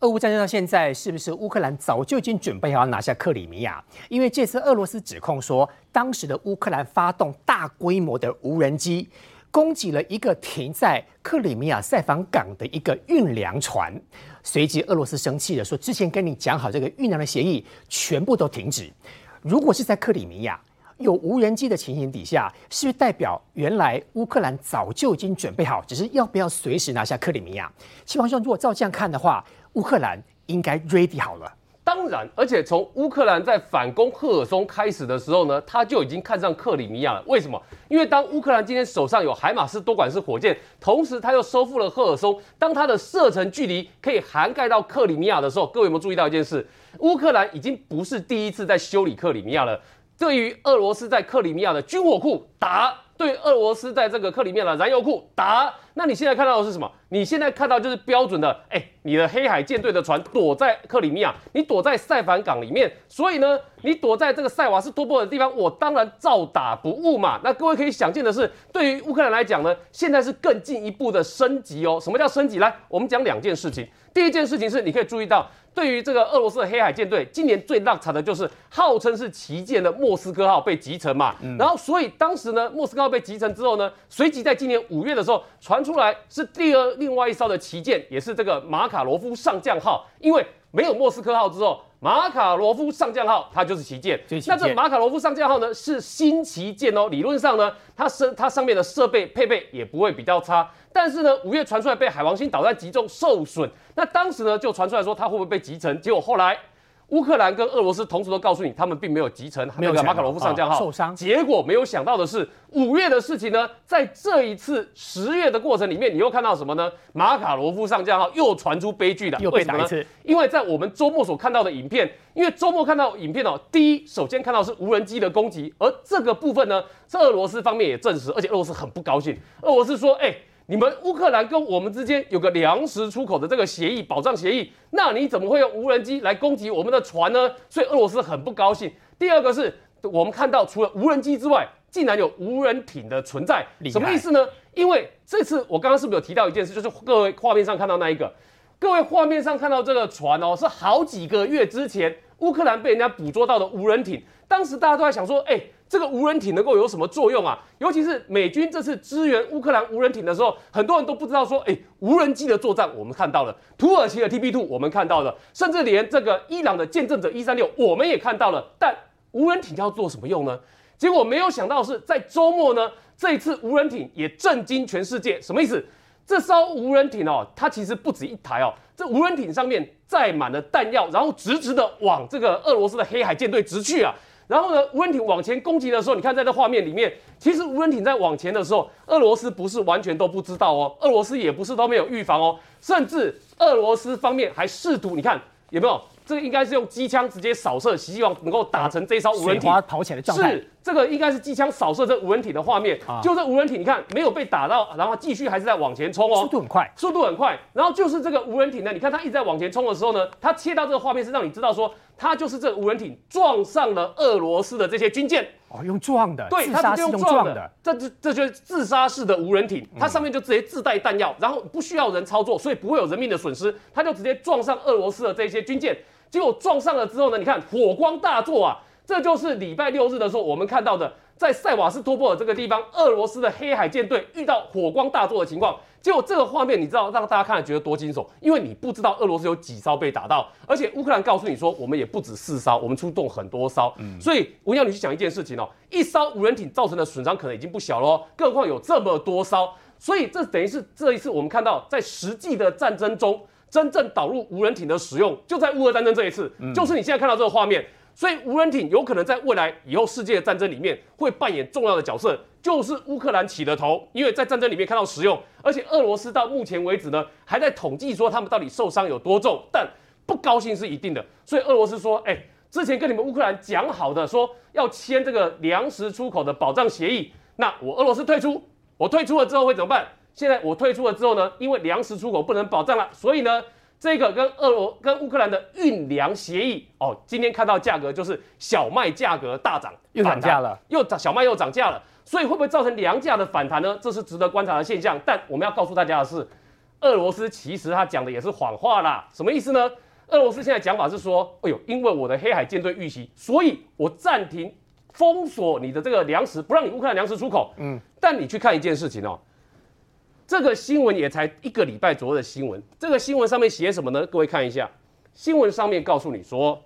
俄乌战争到现在，是不是乌克兰早就已经准备好要拿下克里米亚？因为这次俄罗斯指控说，当时的乌克兰发动大规模的无人机攻击了一个停在克里米亚塞防港的一个运粮船，随即俄罗斯生气了，说之前跟你讲好这个运粮的协议全部都停止。如果是在克里米亚有无人机的情形底下，是代表原来乌克兰早就已经准备好，只是要不要随时拿下克里米亚？希望说，如果照这样看的话，乌克兰应该 ready 好了。当然，而且从乌克兰在反攻赫尔松开始的时候呢，他就已经看上克里米亚了。为什么？因为当乌克兰今天手上有海马斯多管式火箭，同时他又收复了赫尔松，当他的射程距离可以涵盖到克里米亚的时候，各位有没有注意到一件事？乌克兰已经不是第一次在修理克里米亚了。对于俄罗斯在克里米亚的军火库打，对俄罗斯在这个克里米亚的燃油库打，那你现在看到的是什么？你现在看到就是标准的，哎，你的黑海舰队的船躲在克里米亚，你躲在塞凡港里面，所以呢，你躲在这个塞瓦斯托波尔的地方，我当然照打不误嘛。那各位可以想见的是，对于乌克兰来讲呢，现在是更进一步的升级哦。什么叫升级？来，我们讲两件事情。第一件事情是，你可以注意到。对于这个俄罗斯的黑海舰队，今年最浪惨的就是号称是旗舰的莫斯科号被击沉嘛。然后，所以当时呢，莫斯科号被击沉之后呢，随即在今年五月的时候传出来是第二另外一艘的旗舰，也是这个马卡罗夫上将号，因为没有莫斯科号之后。马卡罗夫上将号，它就是旗舰。那这马卡罗夫上将号呢，是新旗舰哦。理论上呢，它是它上面的设备配备也不会比较差。但是呢，五月传出来被海王星导弹击中受损，那当时呢就传出来说它会不会被击沉？结果后来。乌克兰跟俄罗斯同时都告诉你，他们并没有集成那个马卡罗夫上将号受伤。结果没有想到的是，五月的事情呢，在这一次十月的过程里面，你又看到什么呢？马卡罗夫上将号又传出悲剧了，又被打一次。因为在我们周末所看到的影片，因为周末看到影片哦，第一首先看到是无人机的攻击，而这个部分呢，是俄罗斯方面也证实，而且俄罗斯很不高兴。俄罗斯说：“哎。”你们乌克兰跟我们之间有个粮食出口的这个协议，保障协议，那你怎么会用无人机来攻击我们的船呢？所以俄罗斯很不高兴。第二个是我们看到，除了无人机之外，竟然有无人艇的存在，什么意思呢？因为这次我刚刚是不是有提到一件事，就是各位画面上看到那一个，各位画面上看到这个船哦，是好几个月之前乌克兰被人家捕捉到的无人艇，当时大家都在想说，哎。这个无人艇能够有什么作用啊？尤其是美军这次支援乌克兰无人艇的时候，很多人都不知道说，哎，无人机的作战我们看到了，土耳其的 TB2 我们看到了，甚至连这个伊朗的见证者一三六我们也看到了。但无人艇要做什么用呢？结果没有想到是在周末呢，这一次无人艇也震惊全世界。什么意思？这艘无人艇哦，它其实不止一台哦，这无人艇上面载满了弹药，然后直直的往这个俄罗斯的黑海舰队直去啊。然后呢，无人艇往前攻击的时候，你看在这画面里面，其实无人艇在往前的时候，俄罗斯不是完全都不知道哦，俄罗斯也不是都没有预防哦，甚至俄罗斯方面还试图，你看有没有？这个应该是用机枪直接扫射，希望能够打成这艘无人艇跑起来的状态。是这个应该是机枪扫射这无人艇的画面，就这无人艇，你看没有被打到，然后继续还是在往前冲哦，速度很快，速度很快。然后就是这个无人艇呢，你看它一直在往前冲的时候呢，它切到这个画面是让你知道说，它就是这个无人艇撞上了俄罗斯的这些军舰。哦，用撞的，对，它是用撞的，这这这就是自杀式的无人艇，它上面就直接自带弹药，然后不需要人操作，所以不会有人命的损失，它就直接撞上俄罗斯的这些军舰。结果撞上了之后呢？你看火光大作啊！这就是礼拜六日的时候我们看到的，在塞瓦斯托波尔这个地方，俄罗斯的黑海舰队遇到火光大作的情况。结果这个画面你知道让大家看了觉得多惊悚？因为你不知道俄罗斯有几艘被打到，而且乌克兰告诉你说我们也不止四艘，我们出动很多艘。嗯，所以我要你去想一件事情哦，一艘无人艇造成的损伤可能已经不小喽，更何况有这么多艘。所以这等于是这一次我们看到在实际的战争中。真正导入无人艇的使用，就在乌俄战争这一次，就是你现在看到这个画面。所以无人艇有可能在未来以后世界的战争里面会扮演重要的角色，就是乌克兰起的头，因为在战争里面看到使用，而且俄罗斯到目前为止呢，还在统计说他们到底受伤有多重，但不高兴是一定的。所以俄罗斯说，哎，之前跟你们乌克兰讲好的，说要签这个粮食出口的保障协议，那我俄罗斯退出，我退出了之后会怎么办？现在我退出了之后呢，因为粮食出口不能保障了，所以呢，这个跟俄罗跟乌克兰的运粮协议哦，今天看到价格就是小麦价格大涨，又涨价了，又涨小麦又涨价了，所以会不会造成粮价的反弹呢？这是值得观察的现象。但我们要告诉大家的是，俄罗斯其实他讲的也是谎话啦。什么意思呢？俄罗斯现在讲法是说，哎呦，因为我的黑海舰队遇袭，所以我暂停封锁你的这个粮食，不让你乌克兰粮食出口。嗯，但你去看一件事情哦，这个新闻也才一个礼拜左右的新闻，这个新闻上面写什么呢？各位看一下，新闻上面告诉你说，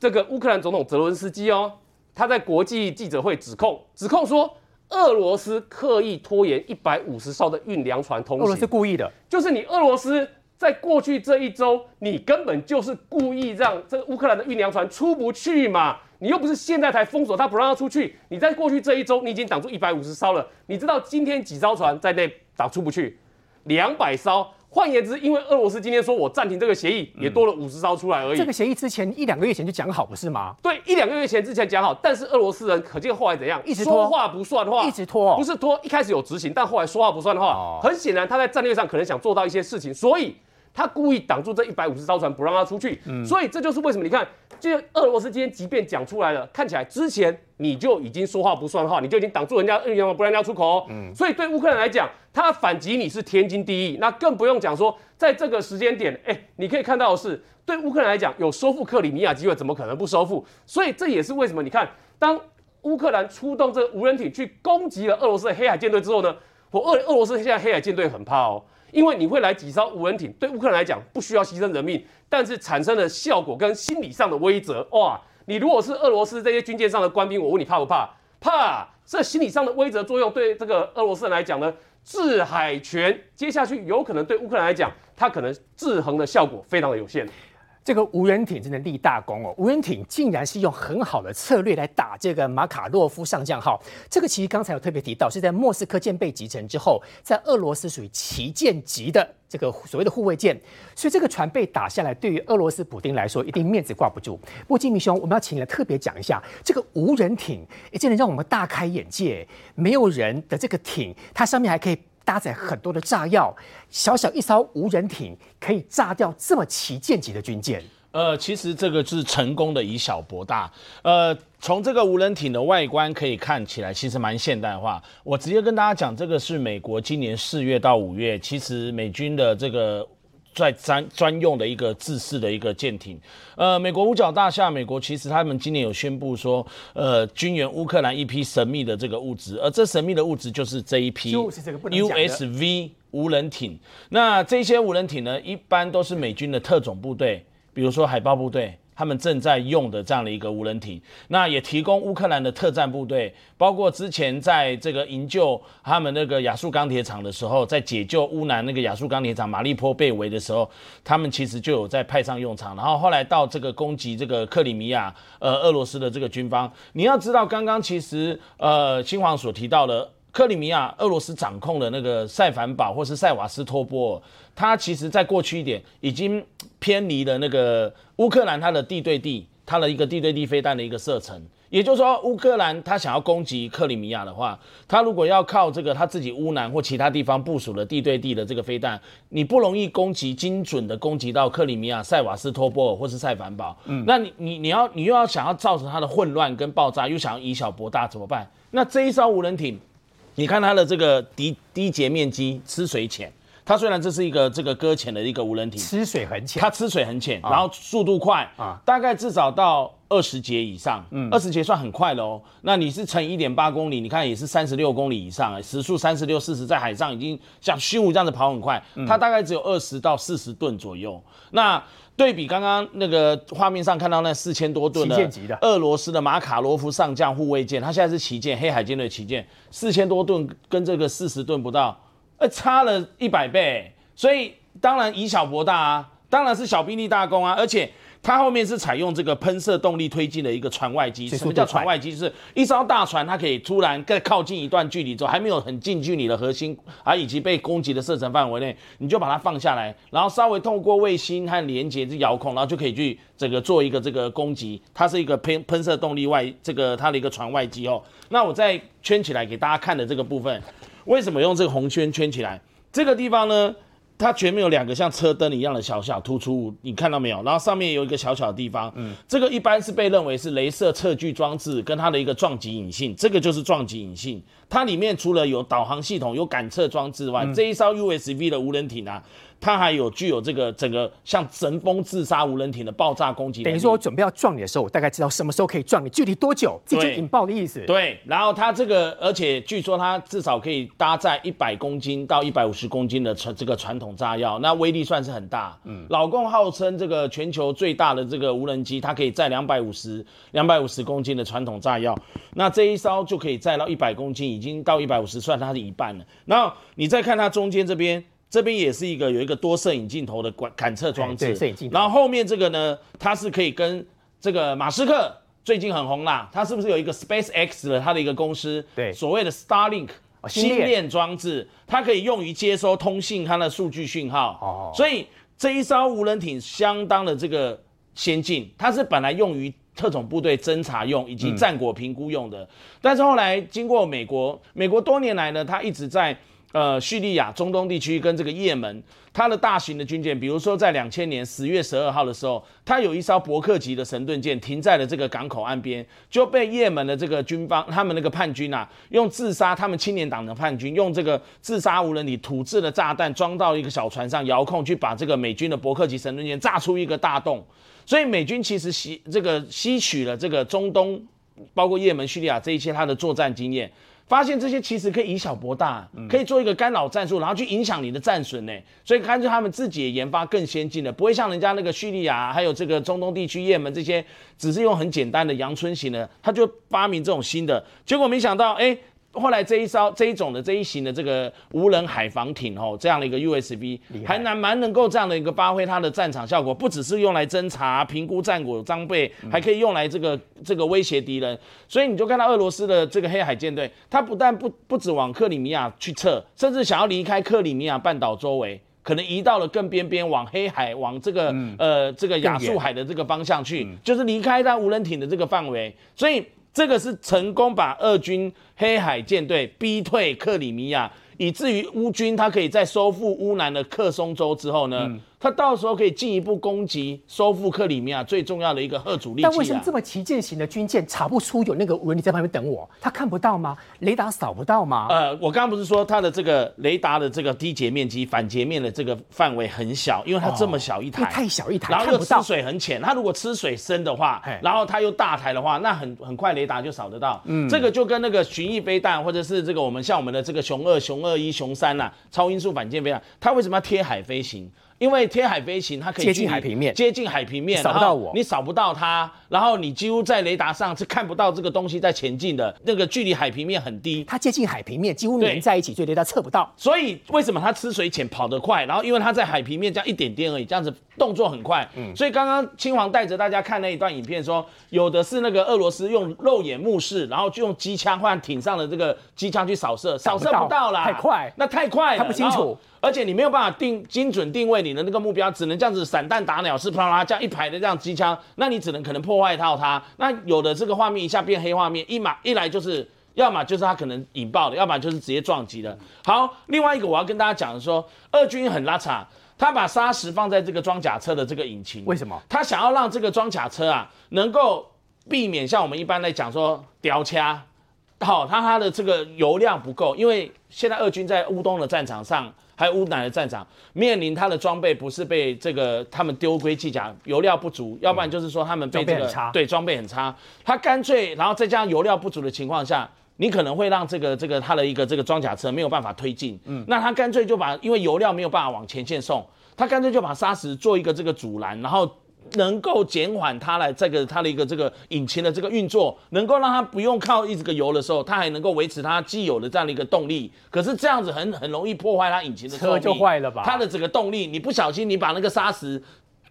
这个乌克兰总统泽伦斯基哦，他在国际记者会指控，指控说俄罗斯刻意拖延一百五十艘的运粮船通行，俄罗斯故意的，就是你俄罗斯。在过去这一周，你根本就是故意让这个乌克兰的运粮船出不去嘛？你又不是现在才封锁他，不让他出去。你在过去这一周，你已经挡住一百五十艘了。你知道今天几艘船在内挡出不去？两百艘。换言之，因为俄罗斯今天说我暂停这个协议，也多了五十艘出来而已。这个协议之前一两个月前就讲好，不是吗？对，一两个月前之前讲好，但是俄罗斯人可见后来怎样？一直说话不算话，一直拖。不是拖，一开始有执行，但后来说话不算话。很显然，他在战略上可能想做到一些事情，所以。他故意挡住这一百五十艘船，不让他出去，所以这就是为什么你看，就俄罗斯今天即便讲出来了，看起来之前你就已经说话不算话，你就已经挡住人家运粮不让人家出口。嗯，所以对乌克兰来讲，他反击你是天经地义，那更不用讲说在这个时间点，哎，你可以看到的是，对乌克兰来讲，有收复克里米亚机会，怎么可能不收复？所以这也是为什么你看，当乌克兰出动这无人艇去攻击了俄罗斯的黑海舰队之后呢，我俄俄罗斯现在黑海舰队很怕哦。因为你会来几艘无人艇，对乌克兰来讲不需要牺牲人命，但是产生的效果跟心理上的威慑，哇！你如果是俄罗斯这些军舰上的官兵，我问你怕不怕？怕！这心理上的威慑作用对这个俄罗斯人来讲呢，制海权接下去有可能对乌克兰来讲，它可能制衡的效果非常的有限。这个无人艇真的立大功哦！无人艇竟然是用很好的策略来打这个马卡洛夫上将号。这个其实刚才有特别提到，是在莫斯科舰被击沉之后，在俄罗斯属于旗舰级的这个所谓的护卫舰，所以这个船被打下来，对于俄罗斯普丁来说，一定面子挂不住。不过金明兄，我们要请你来特别讲一下这个无人艇，哎，真的让我们大开眼界。没有人的这个艇，它上面还可以。搭载很多的炸药，小小一艘无人艇可以炸掉这么旗舰级的军舰。呃，其实这个是成功的以小博大。呃，从这个无人艇的外观可以看起来，其实蛮现代化。我直接跟大家讲，这个是美国今年四月到五月，其实美军的这个。在专专用的一个自式的一个舰艇，呃，美国五角大厦，美国其实他们今年有宣布说，呃，军援乌克兰一批神秘的这个物资，而这神秘的物资就是这一批 USV 无人艇。那这些无人艇呢，一般都是美军的特种部队，比如说海豹部队。他们正在用的这样的一个无人艇，那也提供乌克兰的特战部队，包括之前在这个营救他们那个亚速钢铁厂的时候，在解救乌南那个亚速钢铁厂马利坡被围的时候，他们其实就有在派上用场。然后后来到这个攻击这个克里米亚，呃，俄罗斯的这个军方，你要知道，刚刚其实呃，新皇所提到的克里米亚，俄罗斯掌控的那个塞凡堡或是塞瓦斯托波尔。它其实在过去一点已经偏离了那个乌克兰它的地对地，它的一个地对地飞弹的一个射程。也就是说，乌克兰它想要攻击克里米亚的话，它如果要靠这个它自己乌南或其他地方部署的地对地的这个飞弹，你不容易攻击精准的攻击到克里米亚、塞瓦斯托波尔或是塞凡堡。嗯，那你你你要你又要想要造成它的混乱跟爆炸，又想要以小博大怎么办？那这一艘无人艇，你看它的这个低低截面积，吃水浅。它虽然这是一个这个搁浅的一个无人艇，吃水很浅，它吃水很浅，然后速度快啊，大概至少到二十节以上，嗯，二十节算很快了哦。那你是乘一点八公里，你看也是三十六公里以上，时速三十六四十，在海上已经像虚无这样子跑很快。它大概只有二十到四十吨左右。那对比刚刚那个画面上看到那四千多吨的俄罗斯的马卡罗夫上将护卫舰，它现在是旗舰黑海舰队旗舰，四千多吨跟这个四十吨不到。差了一百倍，所以当然以小博大啊，当然是小兵立大功啊，而且它后面是采用这个喷射动力推进的一个船外机。什么叫船外机？就是一艘大船，它可以突然更靠近一段距离之后，还没有很近距离的核心啊，以及被攻击的射程范围内，你就把它放下来，然后稍微透过卫星和连接这遥控，然后就可以去整个做一个这个攻击。它是一个喷喷射动力外这个它的一个船外机哦。那我再圈起来给大家看的这个部分。为什么用这个红圈圈起来？这个地方呢，它前面有两个像车灯一样的小小突出物，你看到没有？然后上面有一个小小的地方，嗯，这个一般是被认为是镭射测距装置跟它的一个撞击引信，这个就是撞击引信。它里面除了有导航系统、有感测装置外，这一艘 USV 的无人艇啊。它还有具有这个整个像神风自杀无人艇的爆炸攻击。等于说我准备要撞你的时候，我大概知道什么时候可以撞你，距离多久，这就对引爆的意思。对，然后它这个，而且据说它至少可以搭载一百公斤到一百五十公斤的传这个传统炸药，那威力算是很大。嗯，老共号称这个全球最大的这个无人机，它可以载两百五十两百五十公斤的传统炸药，那这一艘就可以载到一百公斤，已经到一百五十，算它的一半了。然后你再看它中间这边。这边也是一个有一个多摄影镜头的感感测装置，哎对摄影镜头。然后后面这个呢，它是可以跟这个马斯克最近很红啦，它是不是有一个 SpaceX 的它的一个公司，对。所谓的 Starlink 星链装置，它可以用于接收通信它的数据讯号。哦。所以这一艘无人艇相当的这个先进，它是本来用于特种部队侦察用以及战果评估用的，但是后来经过美国，美国多年来呢，它一直在呃叙利亚、中东地区跟这个也门，它的大型的军舰，比如说在两千年十月十二号的时候，它有一艘伯克级的神盾舰停在了这个港口岸边，就被也门的这个军方，他们那个叛军啊，用自杀他们青年党的叛军，用这个自杀无人机土制的炸弹装到一个小船上，遥控去把这个美军的伯克级神盾舰炸出一个大洞。所以美军其实吸这个吸取了这个中东，包括也门、叙利亚这一些它的作战经验，发现这些其实可以以小博大，可以做一个干扰战术，然后去影响你的战损呢。所以干脆他们自己也研发更先进的，不会像人家那个叙利亚还有这个中东地区也门这些，只是用很简单的阳春型的，他就发明这种新的，结果没想到，哎。后来这一艘这一种的这一型的这个无人海防艇哦，这样的一个 USB 还蛮蛮能够这样的一个发挥它的战场效果，不只是用来侦查、评估战果装备，还可以用来这个这个威胁敌人。所以你就看到俄罗斯的这个黑海舰队，它不但不不止往克里米亚去撤，甚至想要离开克里米亚半岛周围。可能移到了更边边，往黑海，往这个、呃这个亚速海的这个方向去，就是离开它无人艇的这个范围。所以这个是成功把俄军黑海舰队逼退克里米亚，以至于乌军他可以在收复乌南的克松州之后呢，他到时候可以进一步攻击收复克里米亚最重要的一个核主力啊但为什么这。么旗舰型的军舰查不出有那个无人机在旁边等我？他看不到吗？雷达扫不到吗？呃，我刚刚不是说它的这个雷达的这个低截面积、反截面的这个范围很小，因为它这么小一台，太小一台然后又吃。水很浅，它如果吃水深的话，然后它又大台的话，那很很快雷达就扫得到。嗯，这个就跟那个巡弋飞弹，或者是这个我们像我们的这个熊二、熊二一、熊三呐、超音速反舰飞弹，它为什么要贴海飞行？因为天海飞行，它可以接近海平面接近海平面，扫不到我你扫不到它，然后你几乎在雷达上是看不到这个东西在前进的，那个距离海平面很低，它接近海平面，几乎连在一起，所以雷达测不到。所以为什么它吃水浅跑得快？然后因为它在海平面这样一点点而已，这样子动作很快。所以刚刚青黄带着大家看那一段影片说，有的是那个俄罗斯用肉眼目视，然后就用机枪换艇上的这个机枪去扫射，扫射不到啦，太快那太快了，看不清楚。而且你没有办法定精准定位你的那个目标，只能这样子散弹打鸟，是啪啦啦这样一排的这样机枪，那你只能可能破坏到它。那有的这个画面一下变黑画面，一马一来就是。要么就是它可能引爆的，要么就是直接撞击的。好，另外一个我要跟大家讲的说，俄军很拉扯，他把砂石放在这个装甲车的这个引擎，为什么？他想要让这个装甲车啊，能够避免像我们一般来讲说吊掐，好，它它的这个油量不够，因为现在俄军在乌东的战场上，还有乌南的战场，面临他的装备不是被这个他们丢盔弃甲，油料不足，要不然就是说他们被这个装备很差。对装备很差，他干脆然后再加上油料不足的情况下。你可能会让这个这个他的一个这个装甲车没有办法推进，嗯，那他干脆就把因为油料没有办法往前线送，他干脆就把沙石做一个这个阻拦，然后能够减缓它来这个它的一个这个引擎的这个运作，能够让它不用靠一直个油的时候，它还能够维持它既有的这样的一个动力。可是这样子很很容易破坏它引擎的车就坏了吧它的整个动力，你不小心你把那个砂石。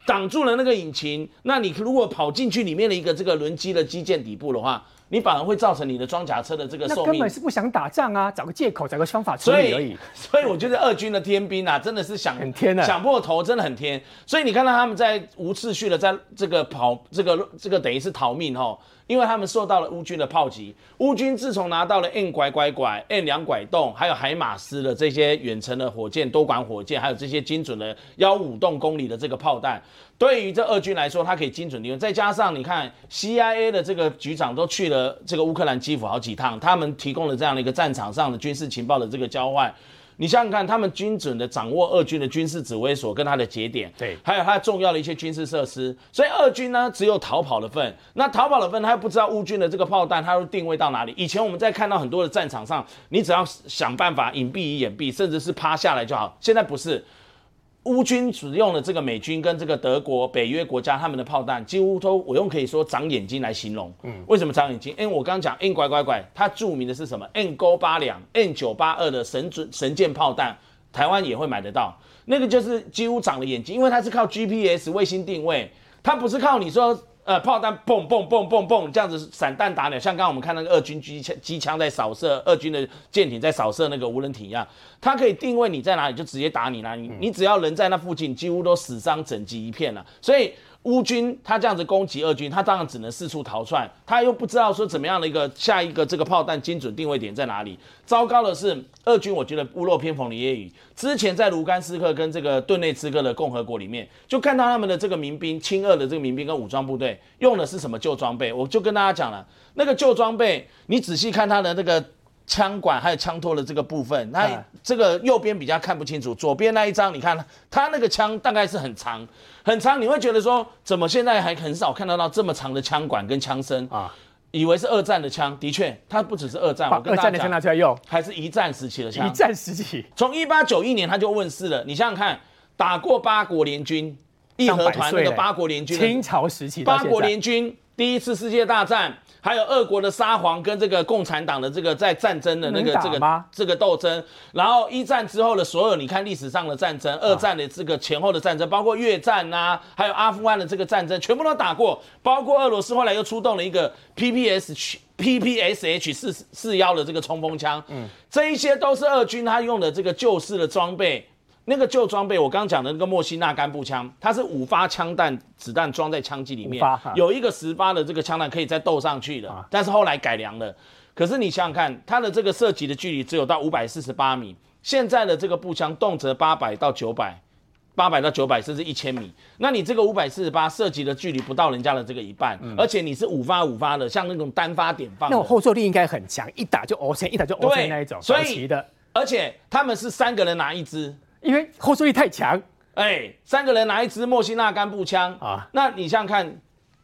挡住了那个引擎，那你如果跑进去里面的一个这个轮机的机件底部的话，你反而会造成你的装甲车的这个寿命那根本是不想打仗啊，找个借口，找个方法处所理而已以。所以我觉得二军的天兵啊，真的是想很天啊想破头，真的很天。所以你看到他们在无秩序的在这个跑，这个这个等于是逃命哦，因为他们受到了乌军的炮击。乌军自从拿到了 N 拐拐拐、N 两拐洞，还有海马斯的这些远程的火箭、多管火箭，还有这些精准的幺五洞公里的这个炮弹，对于这俄军来说，它可以精准利用。再加上你看 CIA 的这个局长都去了这个乌克兰基辅好几趟，他们提供了这样的一个战场上的军事情报的这个交换。你想想看，他们精准的掌握俄军的军事指挥所跟它的节点，对还有它重要的一些军事设施，所以俄军呢只有逃跑的份。那逃跑的份，他又不知道乌军的这个炮弹，他会定位到哪里。以前我们在看到很多的战场上，你只要想办法隐蔽于掩蔽，甚至是趴下来就好。现在不是。乌军使用的这个美军跟这个德国、北约国家他们的炮弹，几乎都我用可以说长眼睛来形容。嗯，为什么长眼睛？因为我刚刚讲 N 拐拐拐，它著名的是什么？N 勾八两、N 九八二的神准神箭炮弹，台湾也会买得到。那个就是几乎长了眼睛，因为它是靠 GPS 卫星定位，它不是靠你说。呃，炮弹嘣嘣嘣嘣嘣这样子散弹打鸟，像刚刚我们看那个二军机枪机枪在扫射，二军的舰艇在扫射那个无人艇一样，它可以定位你在哪里，就直接打你哪里，你只要人在那附近，几乎都死伤整机一片了，所以。乌军他这样子攻击俄军，他当然只能四处逃窜，他又不知道说怎么样的一个下一个这个炮弹精准定位点在哪里。糟糕的是，俄军我觉得屋漏偏逢连夜雨。之前在卢甘斯克跟这个顿内茨克的共和国里面，就看到他们的这个民兵，亲俄的这个民兵跟武装部队用的是什么旧装备？我就跟大家讲了，那个旧装备，你仔细看他的那个。枪管还有枪托的这个部分，那这个右边比较看不清楚，左边那一张，你看它那个枪大概是很长很长，你会觉得说，怎么现在还很少看得到这么长的枪管跟枪身啊？以为是二战的枪，的确，它不只是二战，我跟大家讲，拿出来用，还是一战时期的枪。一战时期，从一八九一年它就问世了。你想想看，打过八国联军，义和团那个八国联军，清朝时期，八国联军第一次世界大战。还有俄国的沙皇跟这个共产党的这个在战争的那个这个这个斗争，然后一战之后的所有，你看历史上的战争，二战的这个前后的战争，包括越战呐，还有阿富汗的这个战争，全部都打过。包括俄罗斯后来又出动了一个 PPS PPSH 四四幺的这个冲锋枪，嗯，这一些都是俄军他用的这个旧式的装备。那个旧装备，我刚刚讲的那个莫西纳干步枪，它是五发枪弹子弹装在枪机里面，有一个十发的这个枪弹可以再斗上去的，但是后来改良了。可是你想想看，它的这个射击的距离只有到五百四十八米，现在的这个步枪动辄八百到九百，八百到九百甚至一千米，那你这个五百四十八射击的距离不到人家的这个一半，而且你是五发五发的，像那种单发点放，那种后坐力应该很强，一打就 O 成，一打就 O 成那一种，所以的，而且他们是三个人拿一支。因为后坐力太强，哎，三个人拿一支莫辛纳甘步枪。啊，那你想想看，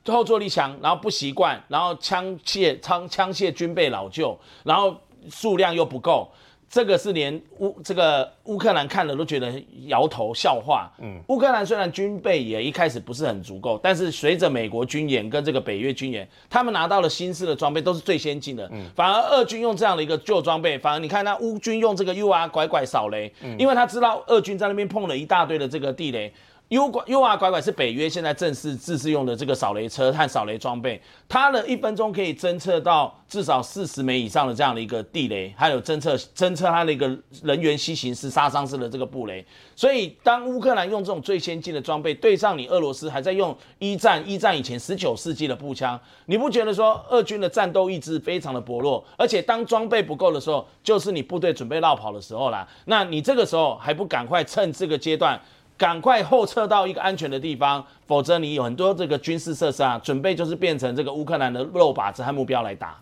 后坐力强，然后不习惯，然后枪械枪枪械军备老旧，然后数量又不够。这个是连乌这个乌克兰看了都觉得摇头笑话。嗯，乌克兰虽然军备也一开始不是很足够，但是随着美国军演跟这个北约军演，他们拿到了新式的装备，都是最先进的。嗯，反而俄军用这样的一个旧装备，反而你看那乌军用这个 U R 拐拐扫雷，嗯因为他知道俄军在那边碰了一大堆的这个地雷。U 拐 U R 拐拐是北约现在正式自制用的这个扫雷车和扫雷装备，它的一分钟可以侦测到至少四十枚以上的这样的一个地雷，还有侦测侦测它的一个人员西行式杀伤式的这个布雷。所以当乌克兰用这种最先进的装备对上你俄罗斯还在用一战一战以前十九世纪的步枪，你不觉得说俄军的战斗意志非常的薄弱？而且当装备不够的时候，就是你部队准备绕跑的时候啦。那你这个时候还不赶快趁这个阶段？赶快后撤到一个安全的地方，否则你有很多这个军事设施啊，准备就是变成这个乌克兰的肉靶子和目标来打。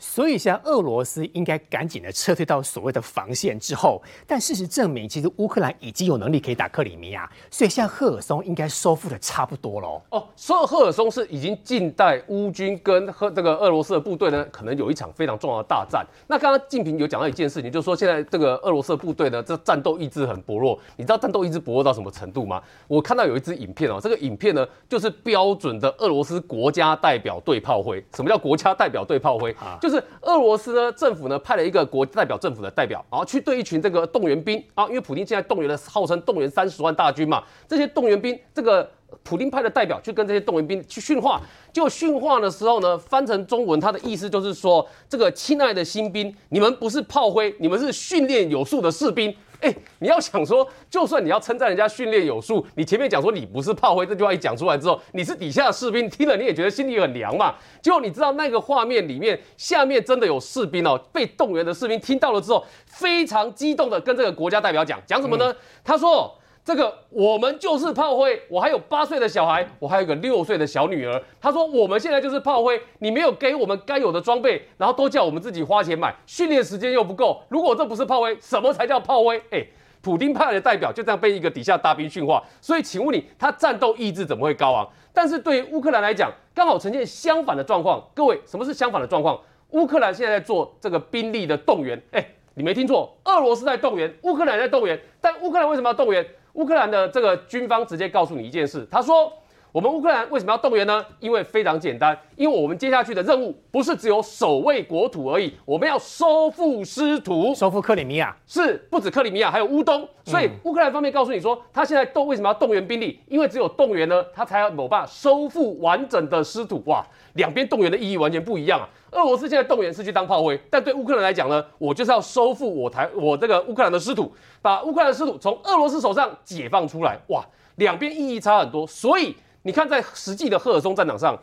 所以，现在俄罗斯应该赶紧的撤退到所谓的防线之后。但事实证明，其实乌克兰已经有能力可以打克里米亚，所以现在赫尔松应该收复的差不多喽。哦，说赫尔松是已经近代乌军跟和这个俄罗斯的部队呢，可能有一场非常重要的大战。那刚刚静平有讲到一件事情，就是说现在这个俄罗斯的部队呢，这战斗意志很薄弱。你知道战斗意志薄弱到什么程度吗？我看到有一支影片哦，这个影片呢，就是标准的俄罗斯国家代表队炮灰。什么叫国家代表队炮灰？就是俄罗斯呢，政府呢派了一个国代表政府的代表，然后去对一群这个动员兵啊，因为普京现在动员了号称动员三十万大军嘛，这些动员兵，这个普京派的代表去跟这些动员兵去训话，就训话的时候呢，翻成中文，他的意思就是说，这个亲爱的新兵，你们不是炮灰，你们是训练有素的士兵。哎，你要想说，就算你要称赞人家训练有素，你前面讲说你不是炮灰这句话一讲出来之后，你是底下的士兵，听了你也觉得心里很凉嘛。结果你知道那个画面里面，下面真的有士兵哦，被动员的士兵听到了之后，非常激动的跟这个国家代表讲，讲什么呢？他说。这个我们就是炮灰，我还有八岁的小孩，我还有一个六岁的小女儿。他说我们现在就是炮灰，你没有给我们该有的装备，然后都叫我们自己花钱买，训练时间又不够。如果这不是炮灰，什么才叫炮灰？哎，普丁派的代表就这样被一个底下大兵训话，所以请问你，他战斗意志怎么会高昂？但是对于乌克兰来讲，刚好呈现相反的状况。各位，什么是相反的状况？乌克兰现在在做这个兵力的动员，哎，你没听错，俄罗斯在动员，乌克兰在动员。但乌克兰为什么要动员？乌克兰的这个军方直接告诉你一件事，他说。我们乌克兰为什么要动员呢？因为非常简单，因为我们接下去的任务不是只有守卫国土而已，我们要收复失土，收复克里米亚是不止克里米亚，还有乌东。所以乌克兰方面告诉你说，他现在动为什么要动员兵力？因为只有动员呢，他才有办法收复完整的失土。哇，两边动员的意义完全不一样啊！俄罗斯现在动员是去当炮灰，但对乌克兰来讲呢，我就是要收复我台我这个乌克兰的失土，把乌克兰的失土从俄罗斯手上解放出来。哇，两边意义差很多，所以。你看，在实际的赫尔松战场上，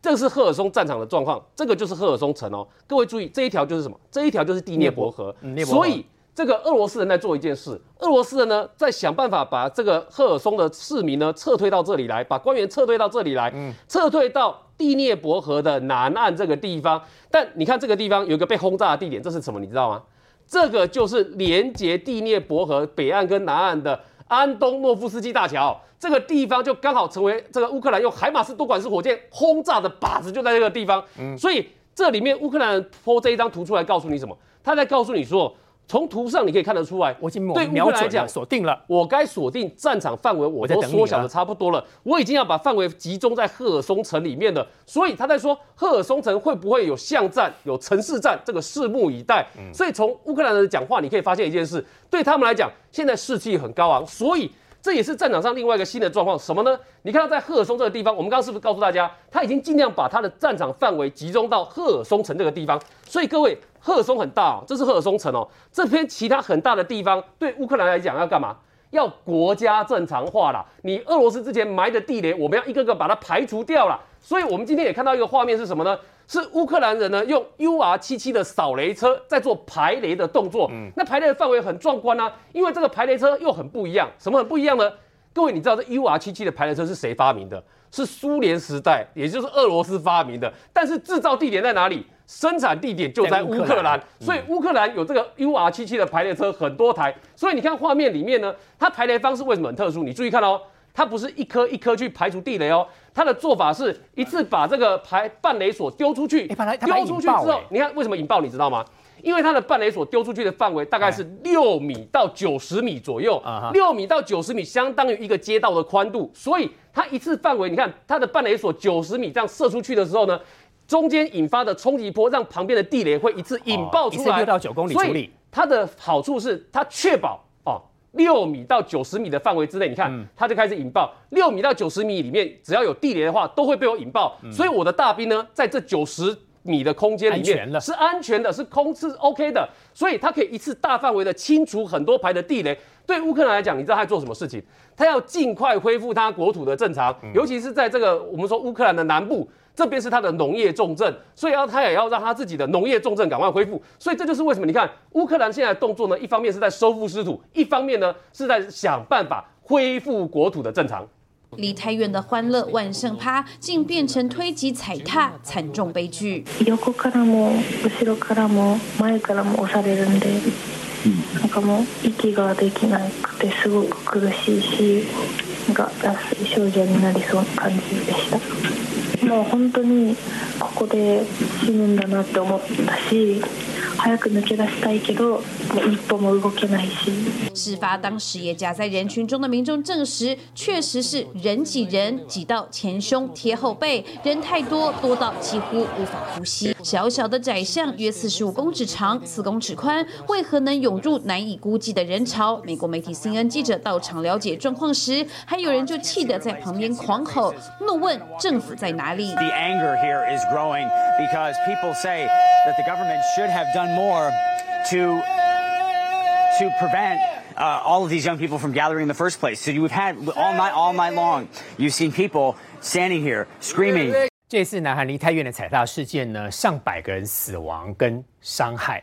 这是赫尔松战场的状况，这个就是赫尔松城哦。各位注意，这一条就是什么？这一条就是第聂伯河。所以，这个俄罗斯人在做一件事，俄罗斯人呢在想办法把这个赫尔松的市民呢撤退到这里来，把官员撤退到这里来，撤退到第聂伯河的南岸这个地方。但你看这个地方有一个被轰炸的地点，这是什么？你知道吗？这个就是连接第聂伯河北岸跟南岸的安东诺夫斯基大桥。这个地方就刚好成为这个乌克兰用海马斯多管式火箭轰炸的靶子，就在这个地方。嗯，所以这里面乌克兰人抛这一张图出来，告诉你什么？他在告诉你说，从图上你可以看得出来，我已经对乌克兰来讲锁定了，我该锁定战场范围，我都缩小的差不多了，我已经要把范围集中在赫尔松城里面了。所以他在说赫尔松城会不会有巷战、有城市战，这个拭目以待。所以从乌克兰的讲话，你可以发现一件事，对他们来讲，现在士气很高昂，所以。这也是战场上另外一个新的状况，什么呢？你看到在赫尔松这个地方，我们刚刚是不是告诉大家，他已经尽量把他的战场范围集中到赫尔松城这个地方？所以各位，赫尔松很大哦，这是赫尔松城哦。这边其他很大的地方，对乌克兰来讲要干嘛？要国家正常化啦。你俄罗斯之前埋的地雷，我们要一个个把它排除掉了。所以我们今天也看到一个画面是什么呢？是乌克兰人呢用 U R 七七的扫雷车在做排雷的动作，嗯，那排雷的范围很壮观啊，因为这个排雷车又很不一样，什么很不一样呢？各位，你知道这 U R 七七的排雷车是谁发明的？是苏联时代，也就是俄罗斯发明的。但是制造地点在哪里？生产地点就在乌克兰，所以乌克兰有这个 U R 七七的排列车很多台。所以你看画面里面呢，它排雷方式为什么很特殊？你注意看哦。它不是一颗一颗去排除地雷哦，它的做法是一次把这个排半雷锁丢出去，丢出去之后，你看为什么引爆？你知道吗？因为它的半雷锁丢出去的范围大概是六米到九十米左右，六米到九十米相当于一个街道的宽度，所以它一次范围，你看它的半雷锁九十米这样射出去的时候呢，中间引发的冲击波让旁边的地雷会一次引爆出来，六到九公里处理。它的好处是它确保哦。六米到九十米的范围之内，你看它就开始引爆。六米到九十米里面，只要有地雷的话，都会被我引爆。所以我的大兵呢，在这九十米的空间里面是安全的，是空是 OK 的。所以它可以一次大范围的清除很多排的地雷。对乌克兰来讲，你知道他做什么事情？他要尽快恢复他国土的正常，尤其是在这个我们说乌克兰的南部。这边是它的农业重镇，所以要他也要让他自己的农业重镇赶快恢复。所以这就是为什么你看乌克兰现在的动作呢？一方面是在收复失土，一方面呢是在想办法恢复国土的正常。离太远的欢乐万圣趴，竟变成推挤踩踏，惨重悲剧。横からも後ろからも前からも押されるんで、なんかもう息ができなくてすごく苦しいし、なんか脱水症状になりそうな感じでした。 もう本当にここで死ぬんだなって思ったし早く抜け出したいけど一歩も動けないし事发当时也夹在人群中的民众证实，确实是人挤人，挤到前胸贴后背，人太多，多到几乎无法呼吸。小小的窄巷约四十五公尺长，四公尺宽，为何能涌入难以估计的人潮？美国媒体 CNN 记者到场了解状况时，还有人就气得在旁边狂吼，怒问政府在哪里。The anger here is growing because people say that the government should have done more to to prevent uh, all of these young people from gathering in the first place. So you've had all night, all night long, you've seen people standing here screaming. 这次南韩梨泰院的踩踏事件呢，上百个人死亡跟伤害，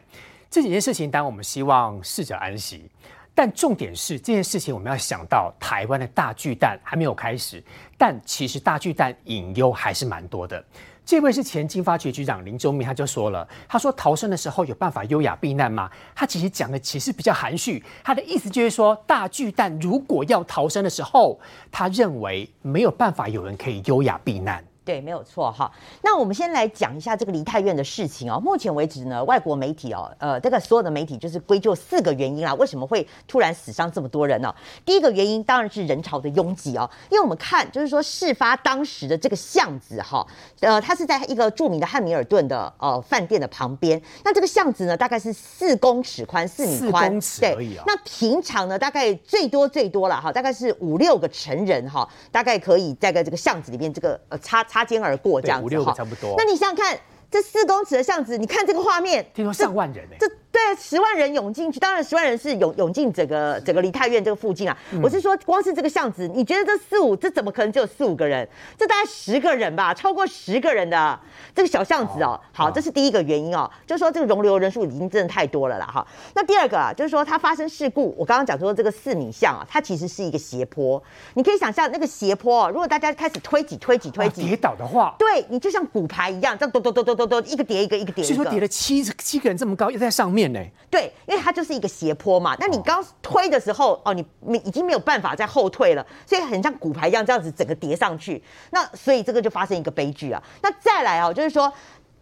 这几件事情，当然我们希望逝者安息。但重点是这件事情，我们要想到台湾的大巨蛋还没有开始，但其实大巨蛋隐忧还是蛮多的。这位是前经发局局长林忠明，他就说了，他说逃生的时候有办法优雅避难吗？他其实讲的其实比较含蓄，他的意思就是说，大巨蛋如果要逃生的时候，他认为没有办法有人可以优雅避难。对，没有错哈。那我们先来讲一下这个梨泰院的事情哦。目前为止呢，外国媒体哦，呃，这个所有的媒体就是归咎四个原因啊，为什么会突然死伤这么多人呢？第一个原因当然是人潮的拥挤哦，因为我们看就是说事发当时的这个巷子哈，呃，它是在一个著名的汉密尔顿的呃饭店的旁边。那这个巷子呢，大概是四公尺宽，四米宽，公尺而已啊。那平常呢，大概最多最多了哈，大概是五六个成人哈，大概可以在个这个巷子里面这个呃插。擦肩而过这样子哈，差不多。那你想想看，这四公尺的巷子，你看这个画面，听说上万人呢。这对十万人涌进去，当然十万人是涌涌进整个整个梨泰院这个附近啊。我是说，光是这个巷子，你觉得这四五，这怎么可能只有四五个人？这大概十个人吧，超过十个人的这个小巷子哦。好，这是第一个原因哦，就是说这个容留人数已经真的太多了啦。哈，那第二个啊，就是说它发生事故，我刚刚讲说这个四米巷啊，它其实是一个斜坡。你可以想象那个斜坡，如果大家开始推挤、推挤、推挤，跌倒的话，对你就像骨牌一样，这样咚咚咚咚咚咚，一个叠一个，一个叠一个。是说叠了七七个人这么高，又在上面呢？对，因为它就是一个斜坡嘛。那你刚推的时候，哦，你没已经没有办法再后退了，所以很像骨牌一样这样子整个叠上去。那所以这个就发生一个悲剧啊。那再来哦，就是说。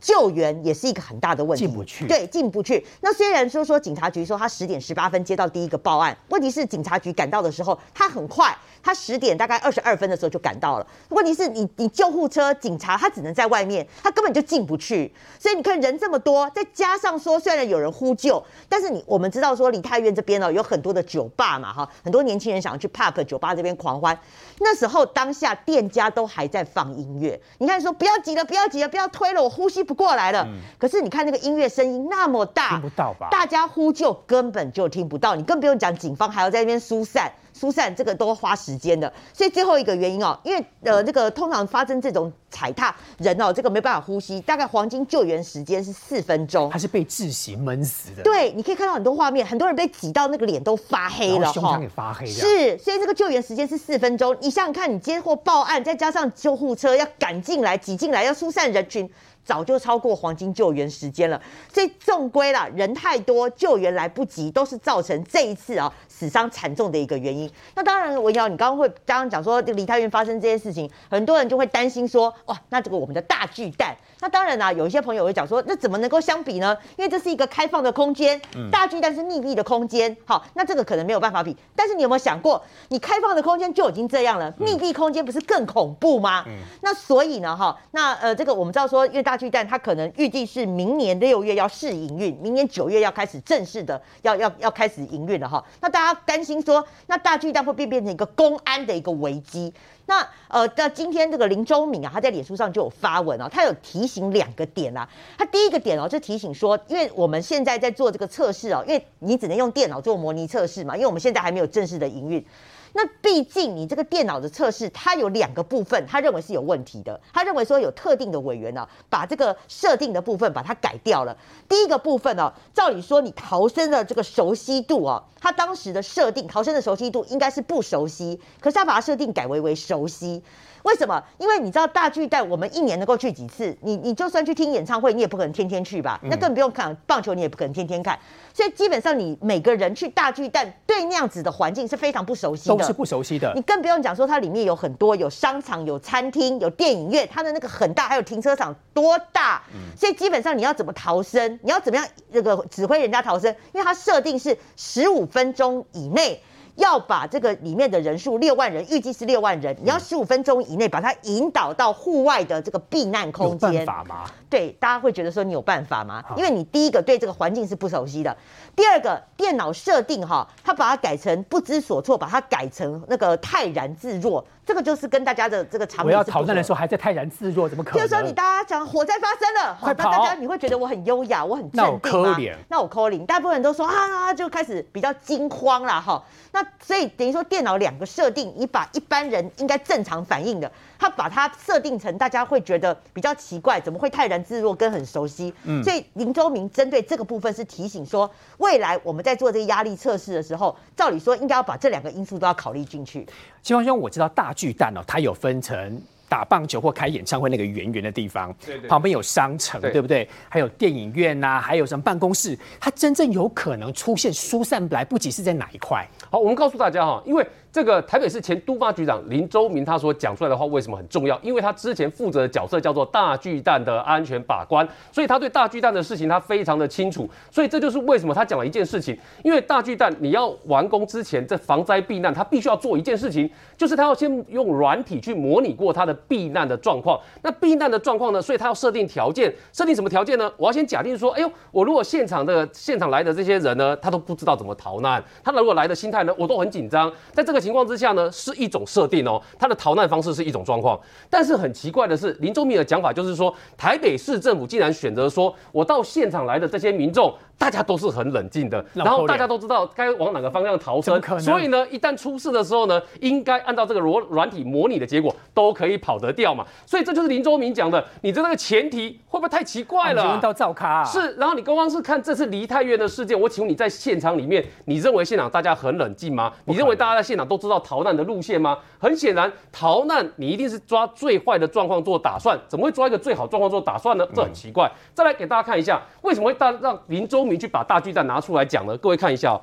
救援也是一个很大的问题，进不去。对，进不去。那虽然说说警察局说他十点十八分接到第一个报案，问题是警察局赶到的时候，他很快，他十点大概二十二分的时候就赶到了。问题是你你救护车警察他只能在外面，他根本就进不去。所以你看人这么多，再加上说虽然有人呼救，但是你我们知道说李泰院这边呢有很多的酒吧嘛哈，很多年轻人想要去 pub 酒吧这边狂欢。那时候当下店家都还在放音乐，你看说不要急了，不要急了，不要推了，我呼吸不过来了。可是你看那个音乐声音那么大，听不到吧？大家呼救根本就听不到，你更不用讲警方还要在那边疏散。疏散这个都花时间的，所以最后一个原因哦，因为呃，这个通常发生这种踩踏人哦，这个没办法呼吸，大概黄金救援时间是四分钟，他是被窒息闷死的。对，你可以看到很多画面，很多人被挤到那个脸都发黑了，胸腔也发黑了。是，所以这个救援时间是四分钟。你想想看，你接获报案，再加上救护车要赶进来、挤进来，要疏散人群。早就超过黄金救援时间了，所以纵归了，人太多，救援来不及，都是造成这一次啊死伤惨重的一个原因。那当然，文瑶，你刚刚会刚刚讲说，这梨泰院发生这件事情，很多人就会担心说，哇，那这个我们的大巨蛋，那当然啦，有一些朋友会讲说，那怎么能够相比呢？因为这是一个开放的空间，大巨蛋是密闭的空间，好，那这个可能没有办法比。但是你有没有想过，你开放的空间就已经这样了，密闭空间不是更恐怖吗？那所以呢，哈，那呃，这个我们知道说，因为大大巨蛋它可能预计是明年六月要试营运，明年九月要开始正式的要要要开始营运了哈。那大家担心说，那大巨蛋会变变成一个公安的一个危机？那呃，那今天这个林周敏啊，他在脸书上就有发文哦，他有提醒两个点啊。他第一个点哦，就提醒说，因为我们现在在做这个测试哦，因为你只能用电脑做模拟测试嘛，因为我们现在还没有正式的营运。那毕竟你这个电脑的测试，它有两个部分，他认为是有问题的。他认为说有特定的委员呢，把这个设定的部分把它改掉了。第一个部分呢，照理说你逃生的这个熟悉度哦，他当时的设定逃生的熟悉度应该是不熟悉，可是他把它设定改为为熟悉。为什么？因为你知道大巨蛋，我们一年能够去几次？你你就算去听演唱会，你也不可能天天去吧？那更不用看棒球，你也不可能天天看。所以基本上，你每个人去大巨蛋，对那样子的环境是非常不熟悉的，都是不熟悉的。你更不用讲说，它里面有很多有商场、有餐厅、有电影院，它的那个很大，还有停车场多大？所以基本上你要怎么逃生？你要怎么样那个指挥人家逃生？因为它设定是十五分钟以内。要把这个里面的人数六万人，预计是六万人，你要十五分钟以内把它引导到户外的这个避难空间。有办法吗？对，大家会觉得说你有办法吗？因为你第一个对这个环境是不熟悉的，第二个电脑设定哈，它把它改成不知所措，把它改成那个泰然自若。这个就是跟大家的这个场我要讨论的时候还在泰然自若，怎么可能？就是说你大家讲火灾发生了，快跑！大家你会觉得我很优雅，我很镇定吗？那我 calling，大部分人都说啊，就开始比较惊慌了哈。那所以等于说电脑两个设定，你把一般人应该正常反应的，他把它设定成大家会觉得比较奇怪，怎么会泰然自若跟很熟悉？嗯，所以林周明针对这个部分是提醒说，未来我们在做这个压力测试的时候，照理说应该要把这两个因素都要考虑进去。金光兄，我知道大巨蛋哦，它有分成打棒球或开演唱会那个圆圆的地方，对对旁边有商城，对对不对？还有电影院呐、还有什么办公室，它真正有可能出现疏散来不及是在哪一块？好，我们告诉大家哈，因为这个台北市前都发局长林周明他所讲出来的话为什么很重要？因为他之前负责的角色叫做大巨蛋的安全把关，所以他对大巨蛋的事情他非常的清楚，所以这就是为什么他讲了一件事情，因为大巨蛋你要完工之前，这防灾避难他必须要做一件事情，就是他要先用软体去模拟过他的避难的状况。那避难的状况呢，所以他要设定条件，设定什么条件呢？我要先假定说，哎呦，我如果现场的现场来的这些人呢，他都不知道怎么逃难，他如果来的心态呢，我都很紧张。在这个情况之下呢，是一种设定哦，他的逃难方式是一种状况。但是很奇怪的是，林周明的讲法就是说，台北市政府竟然选择说，我到现场来的这些民众。大家都是很冷静的，然后大家都知道该往哪个方向逃生，所以呢，一旦出事的时候呢，应该按照这个软软体模拟的结果都可以跑得掉嘛。所以这就是林周明讲的，你的那个前提会不会太奇怪了？问到赵咖、啊、是，然后你刚刚是看这次梨太院的事件，我请问你在现场里面，你认为现场大家很冷静吗？你认为大家在现场都知道逃难的路线吗？很显然，逃难你一定是抓最坏的状况做打算，怎么会抓一个最好状况做打算呢？这很奇怪。再来给大家看一下，为什么会大让林周明去把大巨蛋拿出来讲呢？各位看一下、哦。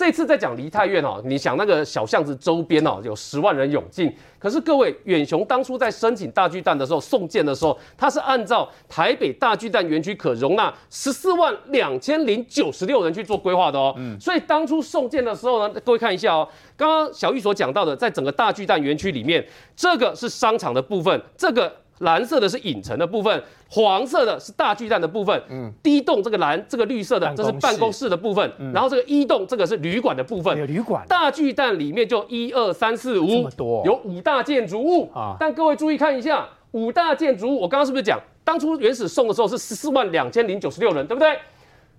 这次在讲梨泰院哦，你想那个小巷子周边哦，有十万人涌进。可是各位，远雄当初在申请大巨蛋的时候，送件的时候，它是按照台北大巨蛋园区可容纳十四万两千零九十六人去做规划的哦。嗯，所以当初送件的时候呢，各位看一下哦，刚刚小玉所讲到的，在整个大巨蛋园区里面，这个是商场的部分，这个。蓝色的是影城的部分，黄色的是大巨蛋的部分。嗯，第一栋这个蓝，这个绿色的，这是办公室的部分。然后这个一栋这个是旅馆的部分。有旅馆。大巨蛋里面就一二三四五，这么多，有五大建筑物啊。但各位注意看一下，五大建筑物，我刚刚是不是讲，当初原始送的时候是十四万两千零九十六人，对不对？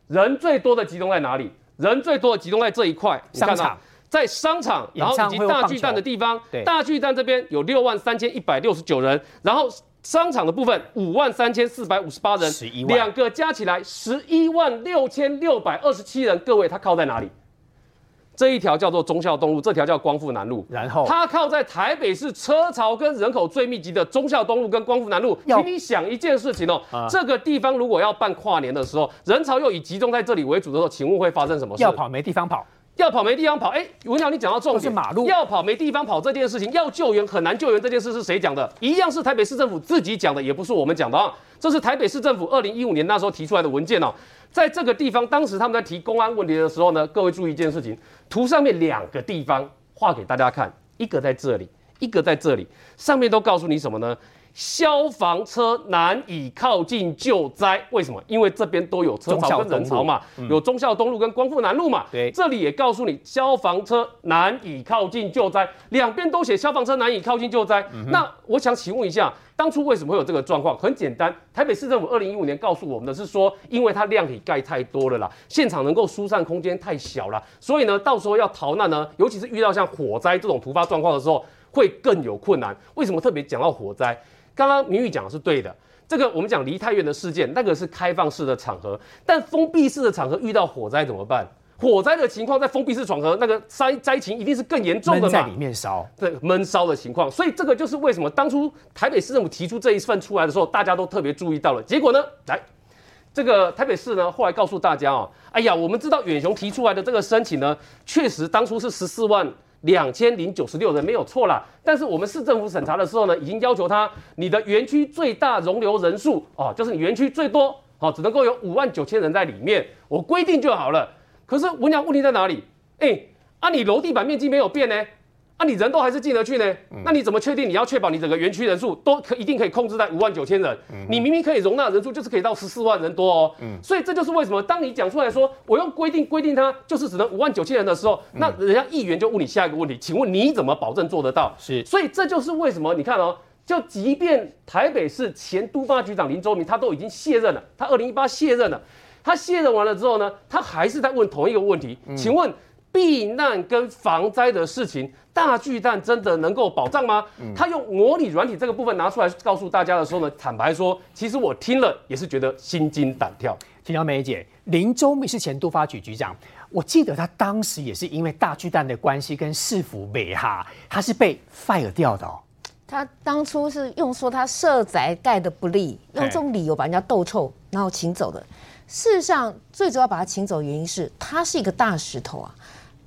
人最多的集中在哪里？人最多的集中在这一块，商场。在商场，然后以及大巨蛋的地方，大巨蛋这边有六万三千一百六十九人，然后。商场的部分五万三千四百五十八人，两个加起来十一万六千六百二十七人。各位，它靠在哪里？这一条叫做忠孝东路，这条叫光复南路。然后它靠在台北市车潮跟人口最密集的忠孝东路跟光复南路。请你想一件事情哦，这个地方如果要办跨年的时候，人潮又以集中在这里为主的时候，请问会发生什么事？要跑没地方跑。要跑没地方跑，哎，文鸟，你讲到重点，是马路要跑没地方跑这件事情，要救援很难救援这件事是谁讲的？一样是台北市政府自己讲的，也不是我们讲的啊。这是台北市政府二零一五年那时候提出来的文件哦。在这个地方，当时他们在提公安问题的时候呢，各位注意一件事情，图上面两个地方画给大家看，一个在这里，一个在这里，上面都告诉你什么呢？消防车难以靠近救灾，为什么？因为这边都有车潮跟人潮嘛，有忠孝东路跟光复南路嘛。对，这里也告诉你消防车难以靠近救灾，两边都写消防车难以靠近救灾。那我想请问一下，当初为什么会有这个状况？很简单，台北市政府二零一五年告诉我们的是说，因为它量体盖太多了啦，现场能够疏散空间太小了，所以呢，到时候要逃难呢，尤其是遇到像火灾这种突发状况的时候，会更有困难。为什么特别讲到火灾？刚刚明玉讲的是对的，这个我们讲离太远的事件，那个是开放式的场合，但封闭式的场合遇到火灾怎么办？火灾的情况在封闭式场合，那个灾灾情一定是更严重的嘛？在里面烧，对，闷烧的情况，所以这个就是为什么当初台北市政府提出这一份出来的时候，大家都特别注意到了。结果呢，来，这个台北市呢后来告诉大家哦，哎呀，我们知道远雄提出来的这个申请呢，确实当初是十四万。两千零九十六人没有错啦，但是我们市政府审查的时候呢，已经要求他你的园区最大容留人数哦，就是你园区最多哦，只能够有五万九千人在里面，我规定就好了。可是我讲问题在哪里？哎，啊你楼地板面积没有变呢？那你人都还是进得去呢？那你怎么确定你要确保你整个园区人数都可一定可以控制在五万九千人？你明明可以容纳人数就是可以到十四万人多哦。所以这就是为什么当你讲出来说我用规定规定它就是只能五万九千人的时候，那人家议员就问你下一个问题，请问你怎么保证做得到？是，所以这就是为什么你看哦，就即便台北市前都发局长林周明他都已经卸任了，他二零一八卸任了，他卸任完了之后呢，他还是在问同一个问题，请问。避难跟防灾的事情，大巨蛋真的能够保障吗？他用模拟软体这个部分拿出来告诉大家的时候呢，坦白说，其实我听了也是觉得心惊胆跳。请教梅姐，林州密是前都发局局长，我记得他当时也是因为大巨蛋的关系跟市府美哈，他是被 fire 掉的哦。他当初是用说他社宅盖的不利，用这种理由把人家斗臭，然后请走的。事实上，最主要把他请走的原因是，他是一个大石头啊，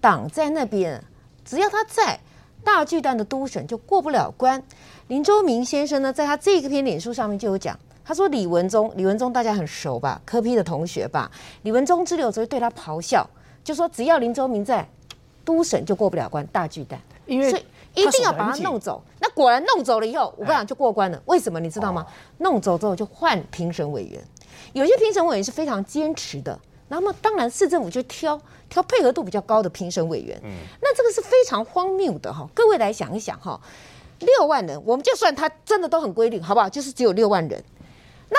挡在那边，只要他在，大巨蛋的都审就过不了关。林周明先生呢，在他这个篇脸书上面就有讲，他说李文忠，李文忠大家很熟吧，科批的同学吧，李文忠之流只会对他咆哮，就说只要林周明在，都审就过不了关，大巨蛋，因为所以一定要把他弄走。那果然弄走了以后，我跟你讲就过关了。为什么你知道吗？弄走之后就换评审委员，有些评审委员是非常坚持的，那么当然市政府就挑挑配合度比较高的评审委员。嗯，那这个是非常荒谬的哈。各位来想一想哈，六万人，我们就算他真的都很规律，好不好？就是只有六万人。那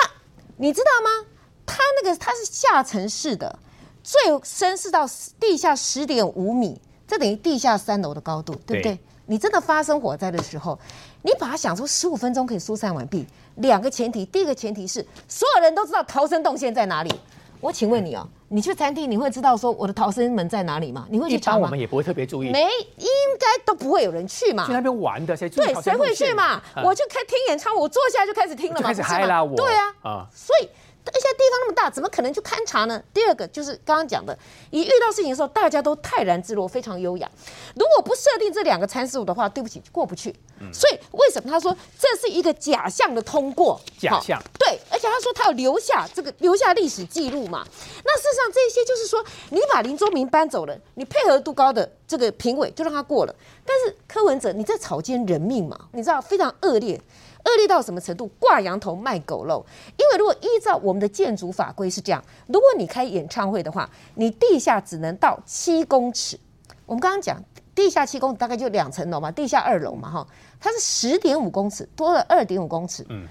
你知道吗？他那个他是下沉式的，最深是到地下十点五米，这等于地下三楼的高度，对不对？对你真的发生火灾的时候，你把它想出十五分钟可以疏散完毕。两个前提，第一个前提是所有人都知道逃生动线在哪里。我请问你哦，你去餐厅你会知道说我的逃生门在哪里吗？你会去查吗般我们？也不会特别注意，没，应该都不会有人去嘛去。那边玩的，谁对，谁会去嘛？嗯我就开听演唱会，我坐下来就开始听了嘛，就开始嗨啦我对啊，啊所以。而且地方那么大，怎么可能去勘察呢？第二个就是刚刚讲的，一遇到事情的时候，大家都泰然自若，非常优雅。如果不设定这两个参数的话，对不起，过不去。嗯所以为什么他说这是一个假象的通过？假象对，而且他说他要留下这个留下历史记录嘛。那事实上这些就是说，你把林周明搬走了，你配合度高的这个评委就让他过了。但是柯文哲你在草菅人命嘛，你知道非常恶劣。恶劣到什么程度？挂羊头卖狗肉。因为如果依照我们的建筑法规是这样，如果你开演唱会的话，你地下只能到七公尺。我们刚刚讲地下七公尺大概就两层楼嘛，地下二楼嘛，哈，它是十点五公尺，多了二点五公尺。嗯，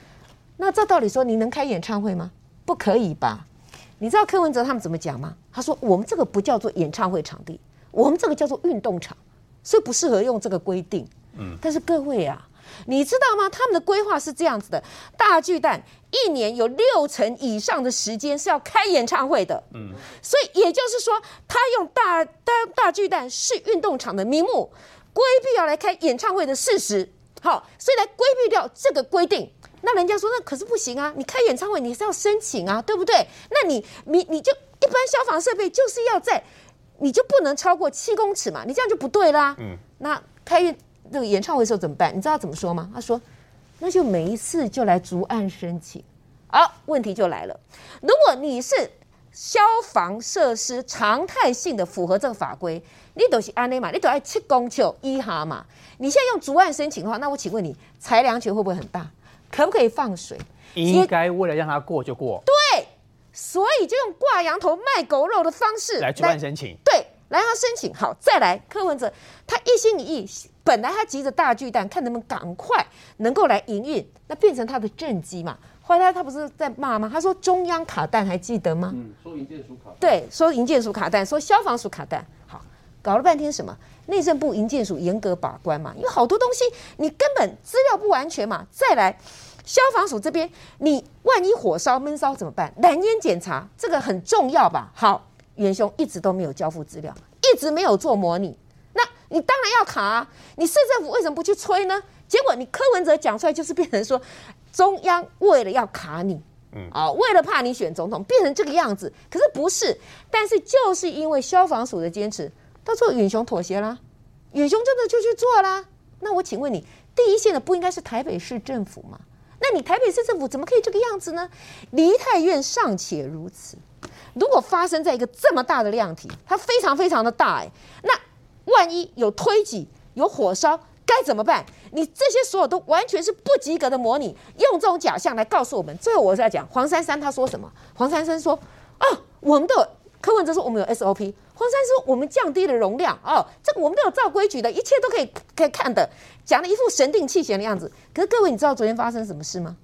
那照道理说，你能开演唱会吗？不可以吧？你知道柯文哲他们怎么讲吗？他说我们这个不叫做演唱会场地，我们这个叫做运动场，所以不适合用这个规定。嗯，但是各位啊，你知道吗？他们的规划是这样子的：大巨蛋一年有六成以上的时间是要开演唱会的。嗯，所以也就是说，他用大大大巨蛋是运动场的名目，规避要来开演唱会的事实。好，所以来规避掉这个规定。那人家说，那可是不行啊！你开演唱会你是要申请啊，对不对？那你你你就一般消防设备就是要在，你就不能超过七公尺嘛，你这样就不对啦。嗯，那开运这个演唱会的时候怎么办？你知道他怎么说吗？他说，那就每一次就来逐案申请。好，问题就来了，如果你是消防设施常态性的符合这个法规，你都是安内嘛，你都要七公尺一哈嘛。你现在用逐案申请的话，那我请问你，裁量权会不会很大？可不可以放水？应该为了让他过就过，对，所以就用挂羊头卖狗肉的方式来逐案申请。对，来让他申请好，再来柯文哲，他一心一意，本来他急着大巨蛋，看能不能赶快能够来营运，那变成他的政绩嘛。后来他不是在骂吗？他说中央卡蛋还记得吗？嗯，说营建署卡。对，说营建署卡蛋，说消防署卡蛋，好，搞了半天什么？内政部营建署严格把关嘛，因为好多东西你根本资料不完全嘛。再来，消防署这边，你万一火烧闷烧怎么办？燃烟检查这个很重要吧？好，元凶一直都没有交付资料，一直没有做模拟，那你当然要卡啊！你市政府为什么不去催呢？结果你柯文哲讲出来就是变成说，中央为了要卡你。嗯啊、为了怕你选总统，变成这个样子。可是不是，但是就是因为消防署的坚持，到最后远雄妥协啦，远雄真的就去做啦。那我请问你，第一线的不应该是台北市政府吗？那你台北市政府怎么可以这个样子呢？梨泰院尚且如此，如果发生在一个这么大的量体，它非常非常的大哎、那万一有推挤、有火烧，该怎么办？你这些所有都完全是不及格的模拟，用这种假象来告诉我们。最后我是要讲黄珊珊她说什么？黄珊珊说啊，我们的柯文哲说我们有 SOP，黄珊说我们降低了容量哦，这个我们都有照规矩的，一切都可以可以看的，讲了一副神定气闲的样子。可是各位，你知道昨天发生什么事吗？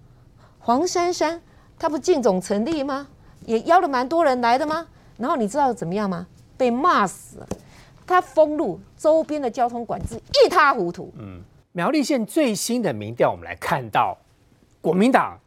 黄珊珊她不进总成立吗？也邀了蛮多人来的吗？然后你知道怎么样吗？被骂死了。他封路，周边的交通管制一塌糊涂。嗯苗栗县最新的民调，我们来看到国民党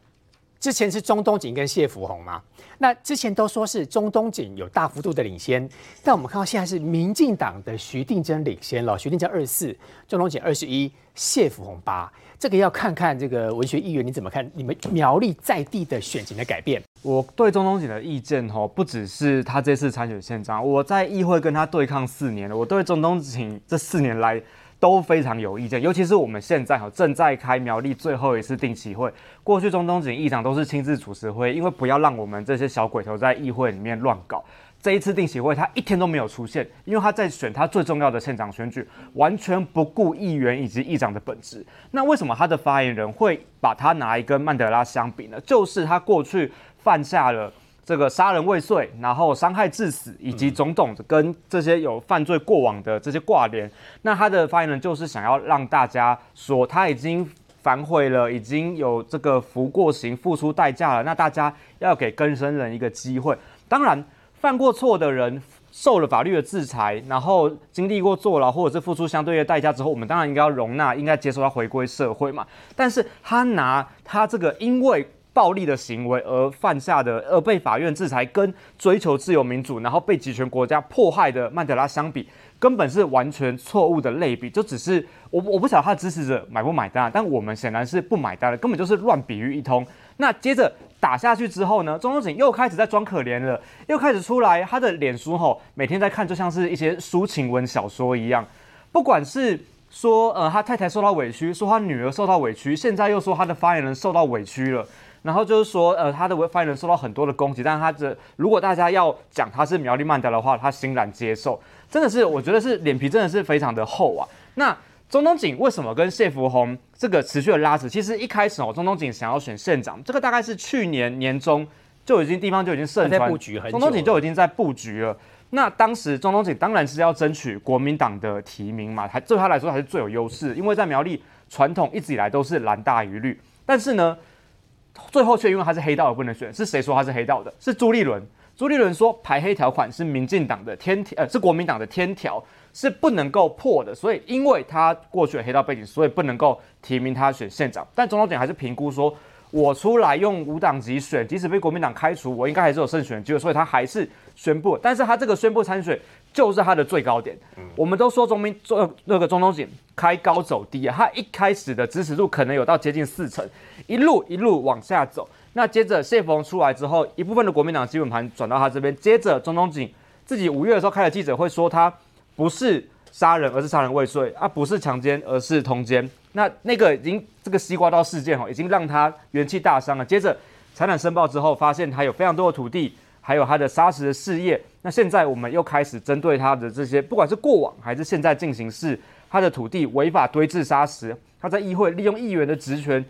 之前是中东锦跟谢福洪嘛，那之前都说是中东锦有大幅度的领先，但我们看到现在是民进党的徐定珍领先了，徐定珍二十四，中东锦二十一，谢福洪八，这个要看看这个文学议员你怎么看你们苗栗在地的选情的改变。我对中东锦的意见吼，不只是他这次参选县长，我在议会跟他对抗四年了，我对中东锦这四年来都非常有意见，尤其是我们现在哈正在开苗栗最后一次定期会，过去中东锦议长都是亲自主持会，因为不要让我们这些小鬼头在议会里面乱搞。这一次定期会，他一天都没有出现，因为他在选他最重要的县长选举，完全不顾议员以及议长的本质。那为什么他的发言人会把他拿来跟曼德拉相比呢？就是他过去犯下了这个杀人未遂，然后伤害致死，以及种种跟这些有犯罪过往的这些挂联。那他的发言人就是想要让大家说他已经反悔了，已经有这个服过刑、付出代价了。那大家要给更生人一个机会。当然。犯过错的人受了法律的制裁，然后经历过坐牢或者是付出相对的代价之后，我们当然应该要容纳，应该接受他回归社会嘛。但是他拿他这个因为暴力的行为而犯下的，而被法院制裁，跟追求自由民主，然后被集权国家迫害的曼德拉相比，根本是完全错误的类比。就只是我我不晓得他的支持者买不买单，但我们显然是不买单的，根本就是乱比喻一通。那接着。打下去之后呢，中东锦又开始在装可怜了，又开始出来他的脸书吼，每天在看，就像是一些抒情文小说一样。不管是说呃他太太受到委屈，说他女儿受到委屈，现在又说他的发言人受到委屈了，然后就是说呃他的发言人受到很多的攻击，但是他的如果大家要讲他是苗栗曼德的话，他欣然接受，真的是我觉得是脸皮真的是非常的厚啊。那。中东锦为什么跟谢福洪这个持续的拉扯？其实一开始哦，中东锦想要选县长，这个大概是去年年中就已经地方就已经盛传，中东锦就已经在布局了。那当时中东锦当然是要争取国民党的提名嘛，还对他来说还是最有优势，因为在苗栗传统一直以来都是蓝大于绿。但是呢，最后却因为他是黑道而不能选，是谁说他是黑道的？是朱立伦。朱立伦说排黑条款是民进党的天条，呃，是国民党的天条。是不能够破的，所以因为他过去的黑道背景，所以不能够提名他选县长。但总统检还是评估说，我出来用无党籍选，即使被国民党开除，我应该还是有胜选机会，所以他还是宣布。但是他这个宣布参选，就是他的最高点。我们都说中民做那个中东锦开高走低啊，他一开始的支持度可能有到接近四成，一路一路往下走。那接着谢峰出来之后，一部分的国民党基本盘转到他这边，接着中东锦自己五月的时候开了记者会说他。不是杀人，而是杀人未遂啊！不是强奸，而是通奸。那那个已经这个西瓜刀事件哈，已经让他元气大伤了。接着财产申报之后，发现他有非常多的土地，还有他的砂石的事业。那现在我们又开始针对他的这些，不管是过往还是现在进行式，他的土地违法堆置砂石，他在议会利用议员的职权，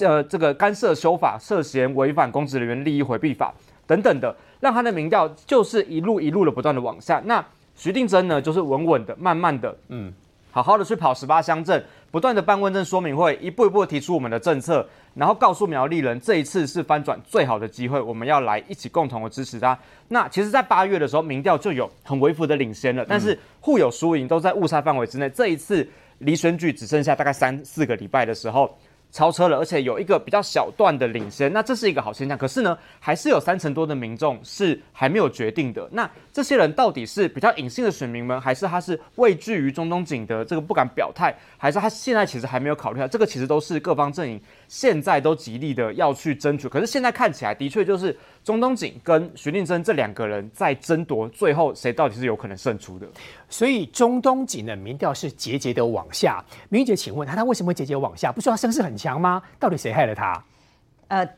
呃，这个干涉修法，涉嫌违反公职人员利益回避法等等的，让他的民调就是一路一路的不断的往下。那徐定真呢，就是稳稳的、慢慢的，嗯，好好的去跑十八乡镇，不断的办问政说明会，一步一步提出我们的政策，然后告诉苗栗人，这一次是翻转最好的机会，我们要来一起共同的支持他。那其实，在八月的时候，民调就有很微幅的领先了，但是互有输赢，都在误差范围之内。这一次离选举只剩下大概三四个礼拜的时候。超车了，而且有一个比较小段的领先，那这是一个好现象。可是呢，还是有三成多的民众是还没有决定的。那这些人到底是比较隐性的选民们，还是他是畏惧于中东景德这个不敢表态，还是他现在其实还没有考虑到？这个其实都是各方阵营现在都极力的要去争取。可是现在看起来，的确就是中东锦跟徐令珍这两个人在争夺，最后谁到底是有可能胜出的？所以中东锦的民调是节节的往下。明姐，请问他他为什么会节节往下？不是他声势很强吗？到底谁害了他？呃，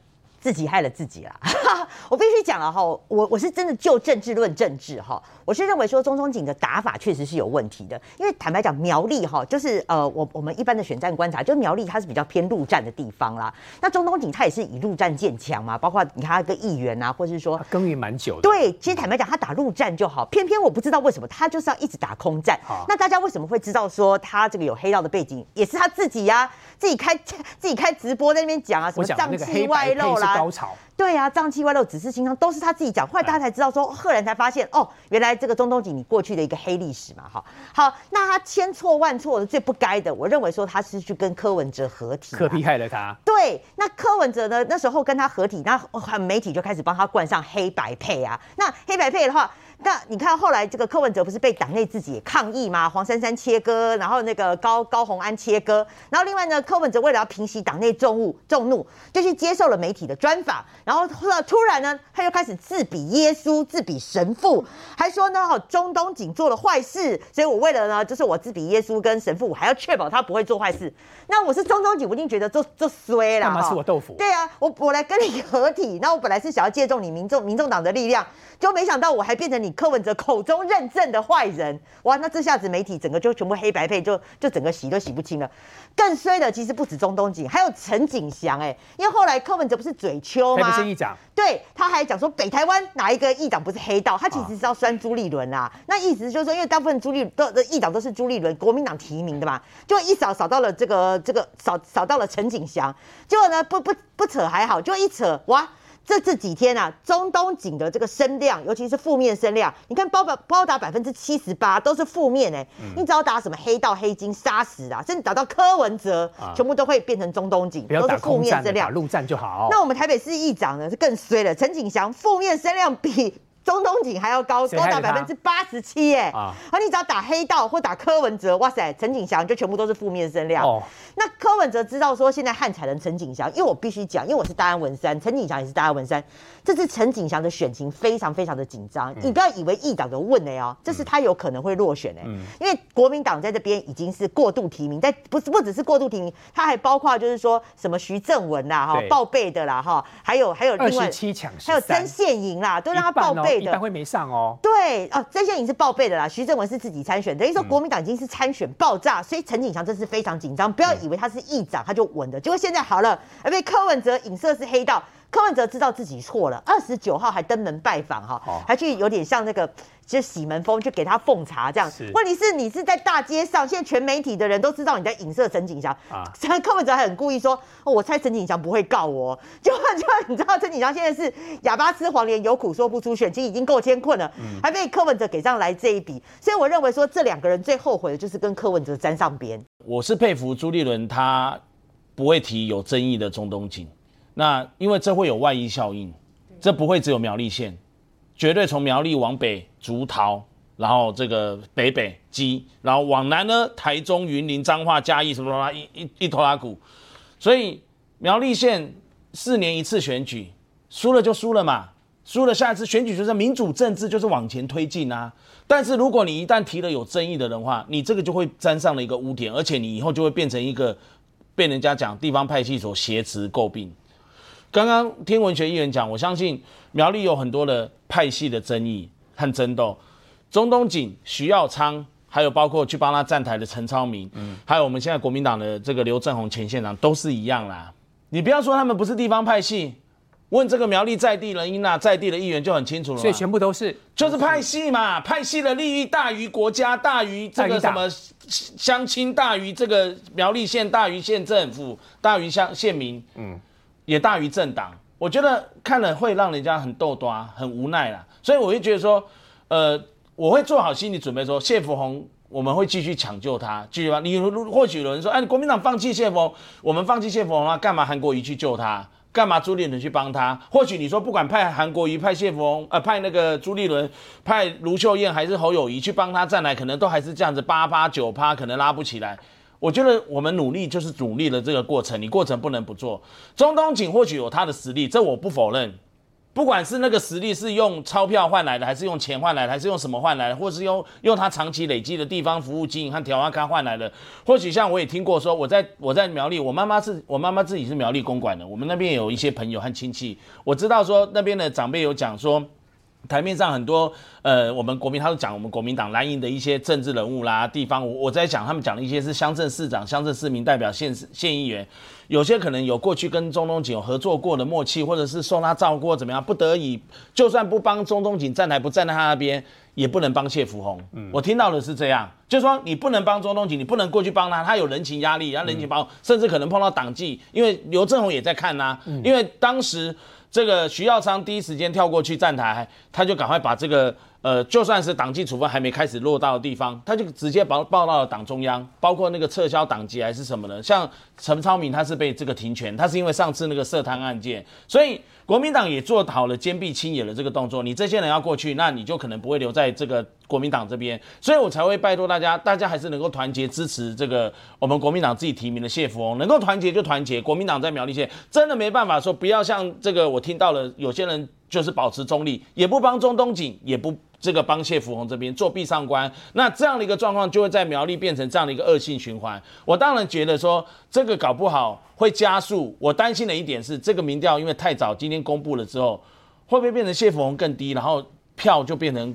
自己害了自己啦。我必须讲了哈，我我是真的就政治论政治哈，我是认为说中中锦的打法确实是有问题的，因为坦白讲苗栗哈，就是呃我我们一般的选战观察，就苗栗它是比较偏陆战的地方啦。那中东锦它也是以陆战见强嘛，包括你看他个议员啊，或者是说耕耘蛮久的。对，其实坦白讲他打陆战就好，偏偏我不知道为什么他就是要一直打空战。那大家为什么会知道说他这个有黑道的背景，也是他自己呀，自己开自己开直播在那边讲啊，什么脏器外露啦。高潮。对啊，瘴气。七歪六指示清仓，都是他自己讲。后来大家才知道说，赫然才发现哦，原来这个中东锦你过去的一个黑历史嘛，哈。好，那他千错万错的最不该的，我认为说他是去跟柯文哲合体，柯批害了他。对，那柯文哲呢？那时候跟他合体，那媒体就开始帮他冠上黑白配啊。那黑白配的话。那你看后来这个柯文哲不是被党内自己也抗议吗？黄珊珊切割，然后那个高高红安切割，然后另外呢，柯文哲为了要平息党内众怒，众怒就去接受了媒体的专访，然后突然呢，他又开始自比耶稣，自比神父，还说呢，中东锦做了坏事，所以我为了呢，就是我自比耶稣跟神父，我还要确保他不会做坏事。那我是中东锦，我一定觉得做做衰了，干嘛吃我豆腐？对啊，我我来跟你合体，那我本来是想要借重你民众民众党的力量，就没想到我还变成你。柯文哲口中认证的坏人，哇！那这下子媒体整个就全部黑白配，就就整个洗都洗不清了。更衰的其实不止中东锦，还有陈景祥哎，因为后来柯文哲不是嘴丘吗？是议长，对，他还讲说北台湾哪一个议长不是黑道？他其实是要酸朱立伦啊。那意思就是说，因为大部分朱立都的议长都是朱立伦国民党提名的嘛，就一扫扫到了这个这个扫扫到了陈景祥，结果呢不不不扯还好，就一扯哇！这这几天啊，中东锦的这个声量，尤其是负面声量，你看包保包打百分之七十八都是负面哎，你只要打什么黑道黑金杀死啊，甚至打到柯文哲，全部都会变成中东锦，都是负面声量，打陆战就好。那我们台北市议长呢是更衰了，陈景祥负面声量比。中东锦还要高，高达百分之八十七耶！啊，而你只要打黑道或打柯文哲，哇塞，陈景祥就全部都是负面声量。哦，那柯文哲知道说现在汉彩人陈景祥，因为我必须讲，因为我是大安文山，陈景祥也是大安文山，这次陈景祥的选情非常非常的紧张。你不要以为议长的问的哦，这是他有可能会落选哎，因为国民党在这边已经是过度提名，在不是不只是过度提名，他还包括就是说什么徐正文啦哈报备的啦哈，还有还有另外七强，还有曾宪营啦，都让他报备。一般会没上哦。对哦，这些已经是报备的啦。徐正文是自己参选，等于说国民党已经是参选爆炸，所以陈景祥这是非常紧张。不要以为他是议长他就稳的，结果现在好了，被柯文哲影射是黑道。柯文哲知道自己错了，二十九号还登门拜访哈，还去有点像那个就洗门风，去给他奉茶这样。问题是你是在大街上，现在全媒体的人都知道你在影射陈景祥啊。柯文哲还很故意说，我猜陈景祥不会告我。就就 你知道陈景祥现在是哑巴吃黄连，有苦说不出，选情已经够艰困了，还被柯文哲给上来这一笔。所以我认为说这两个人最后悔的就是跟柯文哲沾上边。我是佩服朱立伦，他不会提有争议的中东锦。那因为这会有外溢效应，这不会只有苗栗县，绝对从苗栗往北竹桃，然后这个北北基，然后往南呢，台中、云林、彰化、嘉义什么什么一一一头拉股，所以苗栗县四年一次选举，输了就输了嘛，输了下一次选举就是民主政治就是往前推进啊。但是如果你一旦提了有争议的人话，你这个就会沾上了一个污点，而且你以后就会变成一个被人家讲地方派系所挟持诟病。刚刚听文学议员讲，我相信苗栗有很多的派系的争议和争斗。中东锦、徐耀昌，还有包括去帮他站台的陈超明，嗯，还有我们现在国民党的这个刘正宏前县长，都是一样啦。你不要说他们不是地方派系，问这个苗栗在地人、英娜在地的议员就很清楚了。所以全部都是，就是派系嘛，派系的利益大于国家，大于这个什么乡亲，大于这个苗栗县，大于县政府，大于乡县民，嗯。也大于政党，我觉得看了会让人家很逗多，很无奈啦。所以我会觉得说，呃，我会做好心理准备，说谢福洪，我们会继续抢救他，继续吧。你或许有人说，哎，国民党放弃谢福，我们放弃谢福洪啊，干嘛韩国瑜去救他？干嘛朱立伦去帮他？或许你说不管派韩国瑜、派谢福洪，呃，派那个朱立伦、派卢秀燕还是侯友谊去帮他站来，可能都还是这样子八八九趴，可能拉不起来。我觉得我们努力就是努力的这个过程，你过程不能不做。中东锦或许有他的实力，这我不否认。不管是那个实力是用钞票换来的，还是用钱换来的，还是用什么换来的，或是用用他长期累积的地方服务经营和调阿咖换来的。或许像我也听过说，我在我在苗栗，我妈妈是我妈妈自己是苗栗公馆的，我们那边有一些朋友和亲戚，我知道说那边的长辈有讲说。台面上很多，呃，我们国民他都讲我们国民党蓝营的一些政治人物啦，地方我我在讲他们讲的一些是乡镇市长、乡镇市民代表、县县议员，有些可能有过去跟中东锦有合作过的默契，或者是受他照顾或怎么样，不得已就算不帮中东锦站台，不站在他那边，也不能帮谢福洪。我听到的是这样，就是说你不能帮中东锦，你不能过去帮他，他有人情压力，然后人情包，甚至可能碰到党纪，因为刘正宏也在看呐、因为当时这个徐耀昌第一时间跳过去站台，他就赶快把这个呃，就算是党纪处分还没开始落到的地方，他就直接报报到了党中央，包括那个撤销党籍还是什么的。像陈超明他是被这个停权，他是因为上次那个涉贪案件，所以国民党也做好了坚壁清野的这个动作。你这些人要过去，那你就可能不会留在这个国民党这边，所以我才会拜托大家，大家还是能够团结支持这个我们国民党自己提名的谢福翁，能够团结就团结。国民党在苗栗县真的没办法说，不要像这个我听到了有些人就是保持中立，也不帮中东锦，也不。这个帮谢福洪这边做壁上观，那这样的一个状况就会在苗栗变成这样的一个恶性循环。我当然觉得说这个搞不好会加速。我担心的一点是，这个民调因为太早，今天公布了之后，会不会变成谢福洪更低，然后票就变成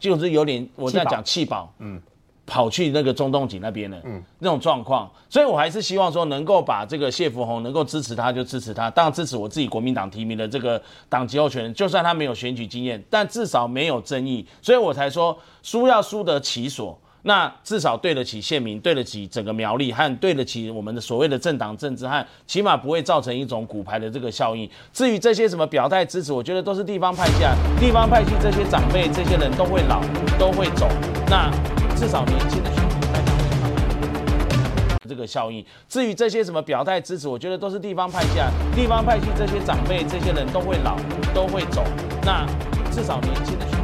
就是有点我这样讲弃保，嗯，跑去那个中东锦那边了，嗯，那种状况。所以我还是希望说能够把这个谢福洪能够支持他就支持他，当然支持我自己国民党提名的这个党籍候选人，就算他没有选举经验，但至少没有争议，所以我才说输要输得其所。那至少对得起县民，对得起整个苗栗，和对得起我们的所谓的政党政治，和起码不会造成一种骨牌的这个效应。至于这些什么表态支持，我觉得都是地方派系啊，地方派系这些长辈，这些人都会老，都会走。那至少年轻的选民大家会看这个效应。至于这些什么表态支持，我觉得都是地方派系啊，地方派系这些长辈，这些人都会老，都会走。那至少年轻的。